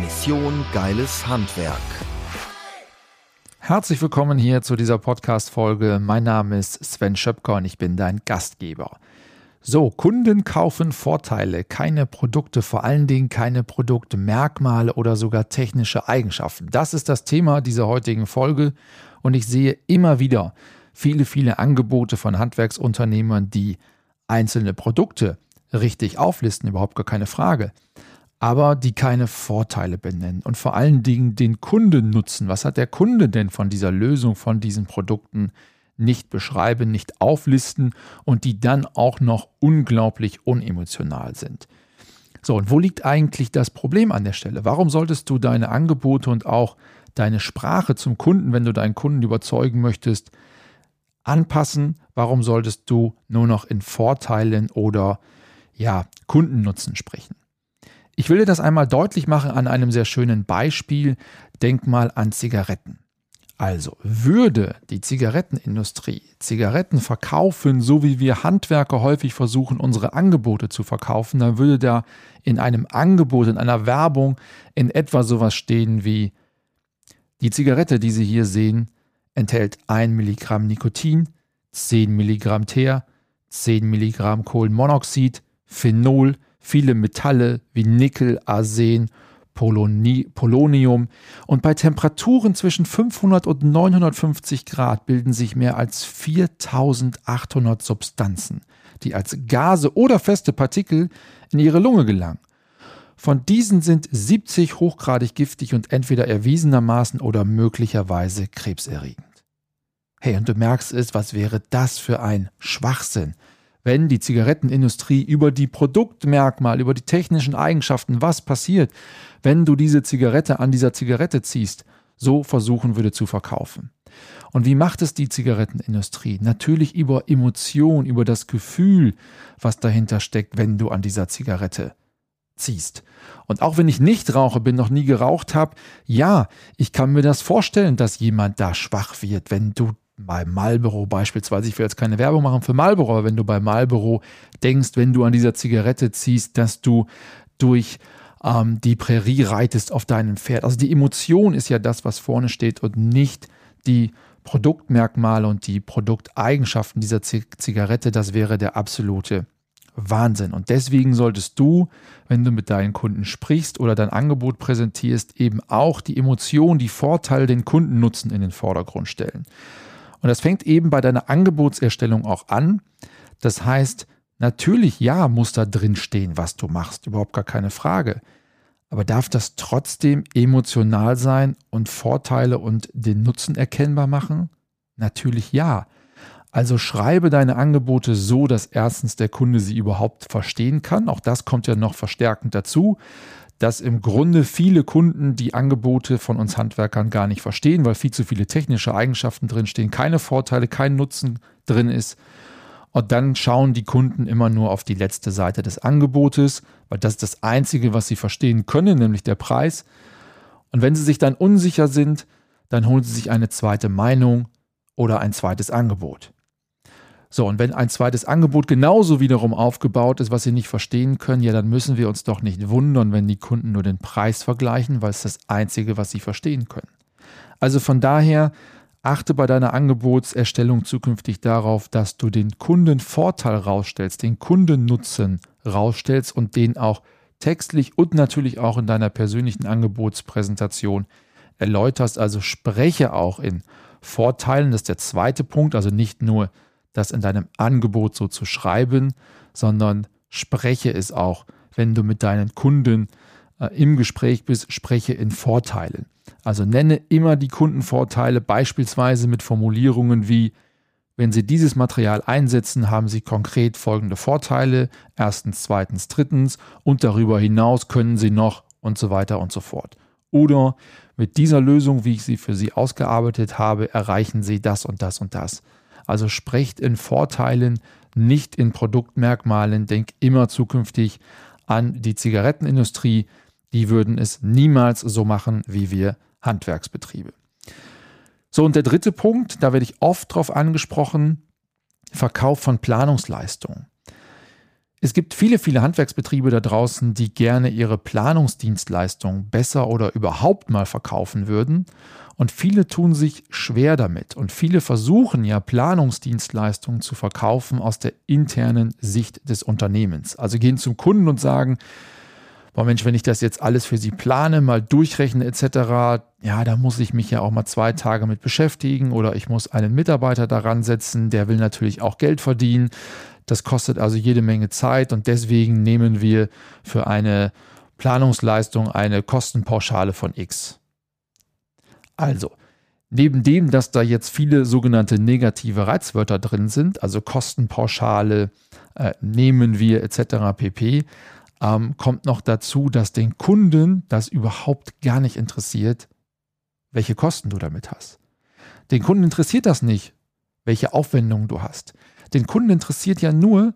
Mission Geiles Handwerk. Herzlich willkommen hier zu dieser Podcast-Folge. Mein Name ist Sven Schöpker und ich bin dein Gastgeber. So, Kunden kaufen Vorteile, keine Produkte, vor allen Dingen keine Produktmerkmale oder sogar technische Eigenschaften. Das ist das Thema dieser heutigen Folge und ich sehe immer wieder viele, viele Angebote von Handwerksunternehmern, die einzelne Produkte richtig auflisten, überhaupt gar keine Frage aber die keine Vorteile benennen und vor allen Dingen den Kunden nutzen. Was hat der Kunde denn von dieser Lösung, von diesen Produkten nicht beschreiben, nicht auflisten und die dann auch noch unglaublich unemotional sind. So, und wo liegt eigentlich das Problem an der Stelle? Warum solltest du deine Angebote und auch deine Sprache zum Kunden, wenn du deinen Kunden überzeugen möchtest, anpassen? Warum solltest du nur noch in Vorteilen oder ja, Kundennutzen sprechen? Ich will dir das einmal deutlich machen an einem sehr schönen Beispiel. Denk mal an Zigaretten. Also würde die Zigarettenindustrie Zigaretten verkaufen, so wie wir Handwerker häufig versuchen, unsere Angebote zu verkaufen, dann würde da in einem Angebot, in einer Werbung in etwa sowas stehen wie die Zigarette, die Sie hier sehen, enthält 1 Milligramm Nikotin, 10 Milligramm Teer, 10 Milligramm Kohlenmonoxid, Phenol, viele Metalle wie Nickel, Arsen, Poloni Polonium und bei Temperaturen zwischen 500 und 950 Grad bilden sich mehr als 4800 Substanzen, die als Gase oder feste Partikel in ihre Lunge gelangen. Von diesen sind 70 hochgradig giftig und entweder erwiesenermaßen oder möglicherweise krebserregend. Hey, und du merkst es, was wäre das für ein Schwachsinn? Wenn die Zigarettenindustrie über die Produktmerkmale, über die technischen Eigenschaften, was passiert, wenn du diese Zigarette an dieser Zigarette ziehst, so versuchen würde zu verkaufen. Und wie macht es die Zigarettenindustrie? Natürlich über Emotion, über das Gefühl, was dahinter steckt, wenn du an dieser Zigarette ziehst. Und auch wenn ich nicht rauche, bin, noch nie geraucht habe, ja, ich kann mir das vorstellen, dass jemand da schwach wird, wenn du bei Marlboro beispielsweise, ich will jetzt keine Werbung machen für Marlboro, aber wenn du bei Marlboro denkst, wenn du an dieser Zigarette ziehst, dass du durch ähm, die Prärie reitest auf deinem Pferd. Also die Emotion ist ja das, was vorne steht und nicht die Produktmerkmale und die Produkteigenschaften dieser Zigarette. Das wäre der absolute Wahnsinn. Und deswegen solltest du, wenn du mit deinen Kunden sprichst oder dein Angebot präsentierst, eben auch die Emotion, die Vorteile, den Kundennutzen in den Vordergrund stellen. Und das fängt eben bei deiner Angebotserstellung auch an. Das heißt, natürlich, ja, muss da drin stehen, was du machst, überhaupt gar keine Frage. Aber darf das trotzdem emotional sein und Vorteile und den Nutzen erkennbar machen? Natürlich ja. Also schreibe deine Angebote so, dass erstens der Kunde sie überhaupt verstehen kann. Auch das kommt ja noch verstärkend dazu dass im Grunde viele Kunden die Angebote von uns Handwerkern gar nicht verstehen, weil viel zu viele technische Eigenschaften drinstehen, keine Vorteile, kein Nutzen drin ist. Und dann schauen die Kunden immer nur auf die letzte Seite des Angebotes, weil das ist das Einzige, was sie verstehen können, nämlich der Preis. Und wenn sie sich dann unsicher sind, dann holen sie sich eine zweite Meinung oder ein zweites Angebot. So, und wenn ein zweites Angebot genauso wiederum aufgebaut ist, was sie nicht verstehen können, ja, dann müssen wir uns doch nicht wundern, wenn die Kunden nur den Preis vergleichen, weil es das Einzige, was sie verstehen können. Also von daher achte bei deiner Angebotserstellung zukünftig darauf, dass du den Kundenvorteil rausstellst, den Kundennutzen rausstellst und den auch textlich und natürlich auch in deiner persönlichen Angebotspräsentation erläuterst. Also spreche auch in Vorteilen, das ist der zweite Punkt, also nicht nur das in deinem Angebot so zu schreiben, sondern spreche es auch, wenn du mit deinen Kunden äh, im Gespräch bist, spreche in Vorteilen. Also nenne immer die Kundenvorteile beispielsweise mit Formulierungen wie, wenn Sie dieses Material einsetzen, haben Sie konkret folgende Vorteile. Erstens, zweitens, drittens und darüber hinaus können Sie noch und so weiter und so fort. Oder mit dieser Lösung, wie ich sie für Sie ausgearbeitet habe, erreichen Sie das und das und das. Also sprecht in Vorteilen, nicht in Produktmerkmalen. Denk immer zukünftig an die Zigarettenindustrie. Die würden es niemals so machen wie wir Handwerksbetriebe. So, und der dritte Punkt, da werde ich oft drauf angesprochen, Verkauf von Planungsleistungen. Es gibt viele, viele Handwerksbetriebe da draußen, die gerne ihre Planungsdienstleistungen besser oder überhaupt mal verkaufen würden. Und viele tun sich schwer damit. Und viele versuchen ja Planungsdienstleistungen zu verkaufen aus der internen Sicht des Unternehmens. Also gehen zum Kunden und sagen, boah Mensch, wenn ich das jetzt alles für Sie plane, mal durchrechne etc., ja, da muss ich mich ja auch mal zwei Tage mit beschäftigen oder ich muss einen Mitarbeiter daran setzen, der will natürlich auch Geld verdienen. Das kostet also jede Menge Zeit und deswegen nehmen wir für eine Planungsleistung eine Kostenpauschale von X. Also, neben dem, dass da jetzt viele sogenannte negative Reizwörter drin sind, also Kostenpauschale, äh, nehmen wir etc. pp, ähm, kommt noch dazu, dass den Kunden das überhaupt gar nicht interessiert, welche Kosten du damit hast. Den Kunden interessiert das nicht, welche Aufwendungen du hast. Den Kunden interessiert ja nur,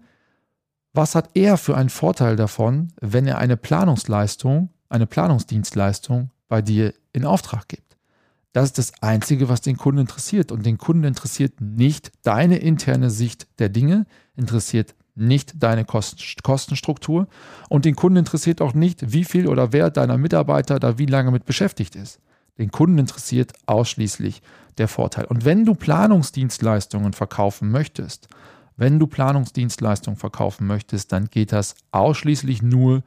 was hat er für einen Vorteil davon, wenn er eine Planungsleistung, eine Planungsdienstleistung bei dir in Auftrag gibt. Das ist das Einzige, was den Kunden interessiert. Und den Kunden interessiert nicht deine interne Sicht der Dinge, interessiert nicht deine Kostenstruktur und den Kunden interessiert auch nicht, wie viel oder wer deiner Mitarbeiter da wie lange mit beschäftigt ist. Den Kunden interessiert ausschließlich der Vorteil. Und wenn du Planungsdienstleistungen verkaufen möchtest, wenn du Planungsdienstleistungen verkaufen möchtest, dann geht das ausschließlich nur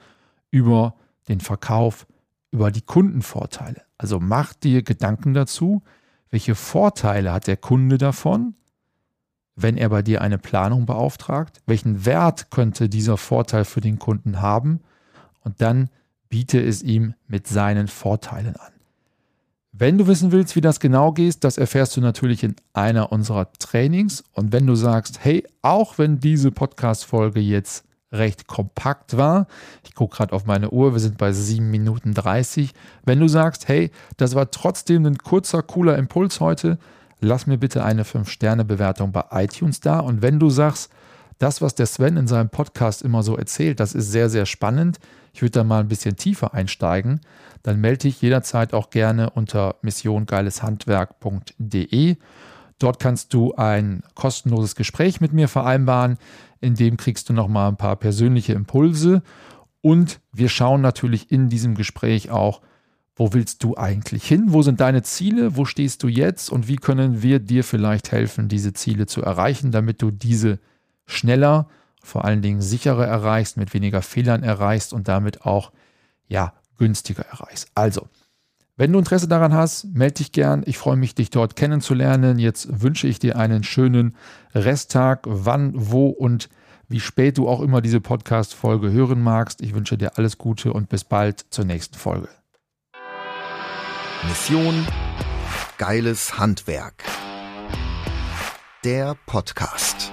über den Verkauf, über die Kundenvorteile. Also mach dir Gedanken dazu, welche Vorteile hat der Kunde davon, wenn er bei dir eine Planung beauftragt? Welchen Wert könnte dieser Vorteil für den Kunden haben? Und dann biete es ihm mit seinen Vorteilen an. Wenn du wissen willst, wie das genau geht, das erfährst du natürlich in einer unserer Trainings. Und wenn du sagst, hey, auch wenn diese Podcast-Folge jetzt recht kompakt war, ich gucke gerade auf meine Uhr, wir sind bei 7 Minuten 30. Wenn du sagst, hey, das war trotzdem ein kurzer, cooler Impuls heute, lass mir bitte eine 5-Sterne-Bewertung bei iTunes da. Und wenn du sagst, das, was der Sven in seinem Podcast immer so erzählt, das ist sehr, sehr spannend, ich würde da mal ein bisschen tiefer einsteigen, dann melde dich jederzeit auch gerne unter missiongeileshandwerk.de. Dort kannst du ein kostenloses Gespräch mit mir vereinbaren, in dem kriegst du nochmal ein paar persönliche Impulse und wir schauen natürlich in diesem Gespräch auch, wo willst du eigentlich hin? Wo sind deine Ziele? Wo stehst du jetzt? Und wie können wir dir vielleicht helfen, diese Ziele zu erreichen, damit du diese schneller, vor allen Dingen sicherer erreichst, mit weniger Fehlern erreichst und damit auch ja, günstiger erreichst. Also, wenn du Interesse daran hast, melde dich gern. Ich freue mich, dich dort kennenzulernen. Jetzt wünsche ich dir einen schönen Resttag, wann, wo und wie spät du auch immer diese Podcast-Folge hören magst. Ich wünsche dir alles Gute und bis bald zur nächsten Folge. Mission Geiles Handwerk. Der Podcast.